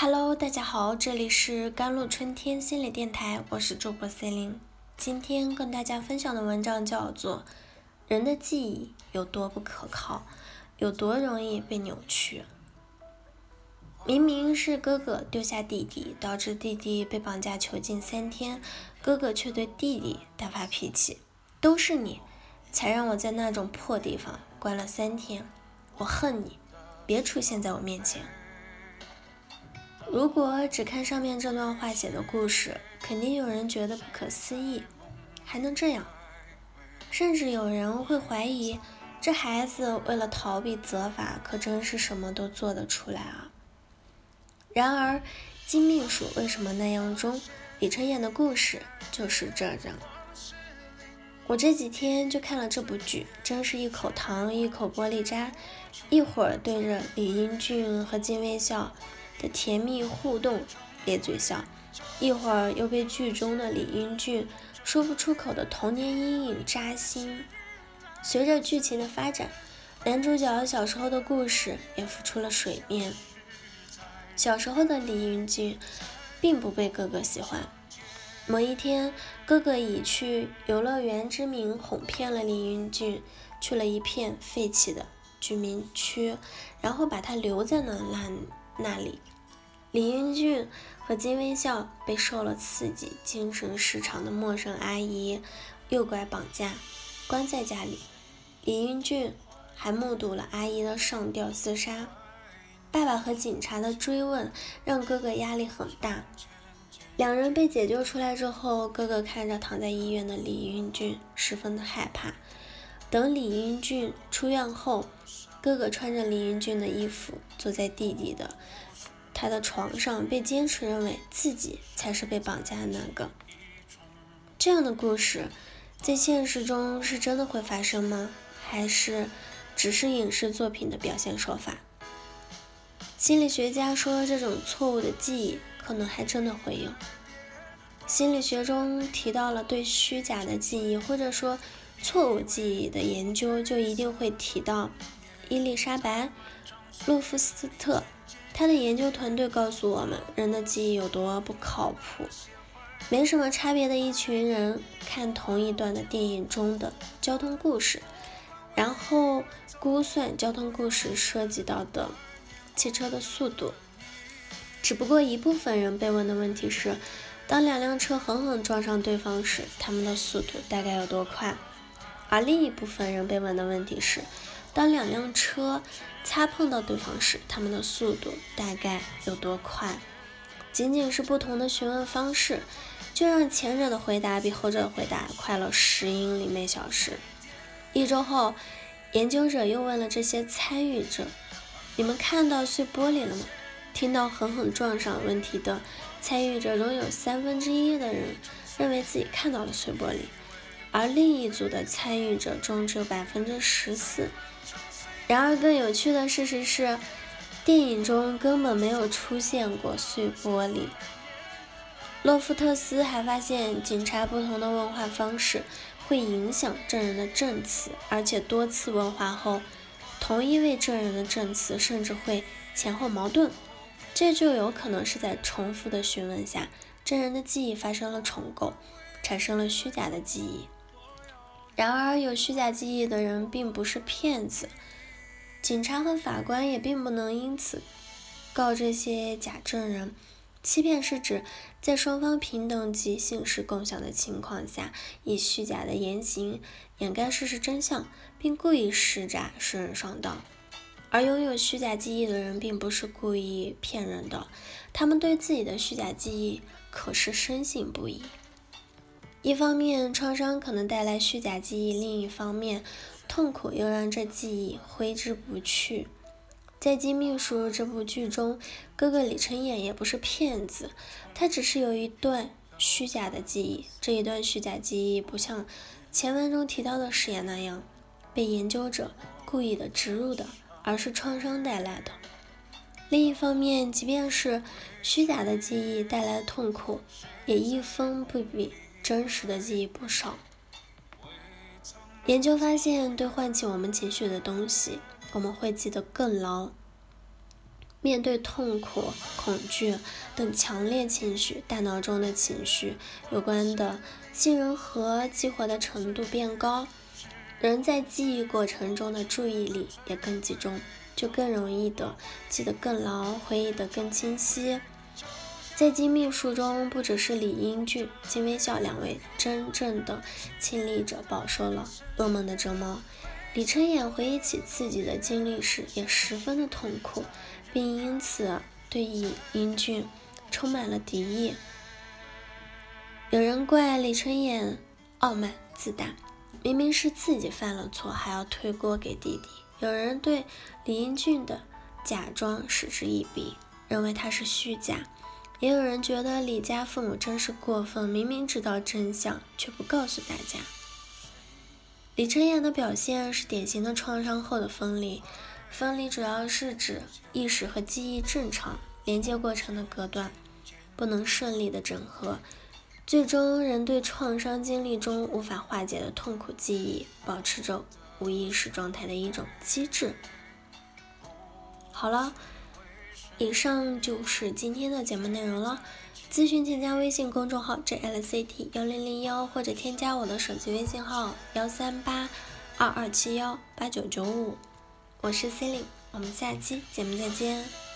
Hello，大家好，这里是甘露春天心理电台，我是主播 Celine。今天跟大家分享的文章叫做《人的记忆有多不可靠，有多容易被扭曲》。明明是哥哥丢下弟弟，导致弟弟被绑架囚禁三天，哥哥却对弟弟大发脾气，都是你，才让我在那种破地方关了三天，我恨你，别出现在我面前。如果只看上面这段话写的故事，肯定有人觉得不可思议，还能这样？甚至有人会怀疑，这孩子为了逃避责罚，可真是什么都做得出来啊！然而，金秘书为什么那样中？李春燕的故事就是这样。我这几天就看了这部剧，真是一口糖一口玻璃渣，一会儿对着李英俊和金微笑。的甜蜜互动，咧嘴笑，一会儿又被剧中的李英俊说不出口的童年阴影扎心。随着剧情的发展，男主角小时候的故事也浮出了水面。小时候的李英俊并不被哥哥喜欢。某一天，哥哥以去游乐园之名哄骗了李英俊，去了一片废弃的居民区，然后把他留在了那那里。李英俊和金微笑被受了刺激、精神失常的陌生阿姨诱拐绑架，关在家里。李英俊还目睹了阿姨的上吊自杀。爸爸和警察的追问让哥哥压力很大。两人被解救出来之后，哥哥看着躺在医院的李英俊，十分的害怕。等李英俊出院后，哥哥穿着李云俊的衣服，坐在弟弟的。他的床上被坚持认为自己才是被绑架的那个，这样的故事在现实中是真的会发生吗？还是只是影视作品的表现手法？心理学家说，这种错误的记忆可能还真的会有。心理学中提到了对虚假的记忆或者说错误记忆的研究，就一定会提到伊丽莎白·洛夫斯特。他的研究团队告诉我们，人的记忆有多不靠谱。没什么差别的一群人看同一段的电影中的交通故事，然后估算交通故事涉及到的汽车的速度。只不过一部分人被问的问题是，当两辆车狠狠撞上对方时，他们的速度大概有多快？而另一部分人被问的问题是。当两辆车擦碰到对方时，他们的速度大概有多快？仅仅是不同的询问方式，就让前者的回答比后者的回答快了十英里每小时。一周后，研究者又问了这些参与者：“你们看到碎玻璃了吗？”听到狠狠撞上问题的参与者中有三分之一的人认为自己看到了碎玻璃，而另一组的参与者中只有百分之十四。然而，更有趣的事实是，电影中根本没有出现过碎玻璃。洛夫特斯还发现，警察不同的问话方式会影响证人的证词，而且多次问话后，同一位证人的证词甚至会前后矛盾。这就有可能是在重复的询问下，证人的记忆发生了重构，产生了虚假的记忆。然而，有虚假记忆的人并不是骗子。警察和法官也并不能因此告这些假证人。欺骗是指在双方平等及信实共享的情况下，以虚假的言行掩盖事实真相，并故意施诈使人上当。而拥有虚假记忆的人并不是故意骗人的，他们对自己的虚假记忆可是深信不疑。一方面，创伤可能带来虚假记忆；另一方面，痛苦又让这记忆挥之不去。在《金秘书》这部剧中，哥哥李晨演也不是骗子，他只是有一段虚假的记忆。这一段虚假记忆不像前文中提到的誓言那样被研究者故意的植入的，而是创伤带来的。另一方面，即便是虚假的记忆带来的痛苦，也一分不比真实的记忆不少。研究发现，对唤起我们情绪的东西，我们会记得更牢。面对痛苦、恐惧等强烈情绪，大脑中的情绪有关的杏仁核激活的程度变高，人在记忆过程中的注意力也更集中，就更容易的记得更牢，回忆得更清晰。在金秘书中，不只是李英俊、金微笑两位真正的亲历者饱受了噩梦的折磨，李承衍回忆起自己的经历时，也十分的痛苦。并因此对李英俊充满了敌意。有人怪李承衍傲慢自大，明明是自己犯了错，还要推锅给弟弟；有人对李英俊的假装嗤之以鼻，认为他是虚假；也有人觉得李家父母真是过分，明明知道真相却不告诉大家。李承衍的表现是典型的创伤后的分离。分离主要是指意识和记忆正常连接过程的隔断，不能顺利的整合，最终人对创伤经历中无法化解的痛苦记忆保持着无意识状态的一种机制。好了，以上就是今天的节目内容了。咨询请加微信公众号 jlct 幺零零幺，或者添加我的手机微信号幺三八二二七幺八九九五。我是 c e l i n e 我们下期节目再见。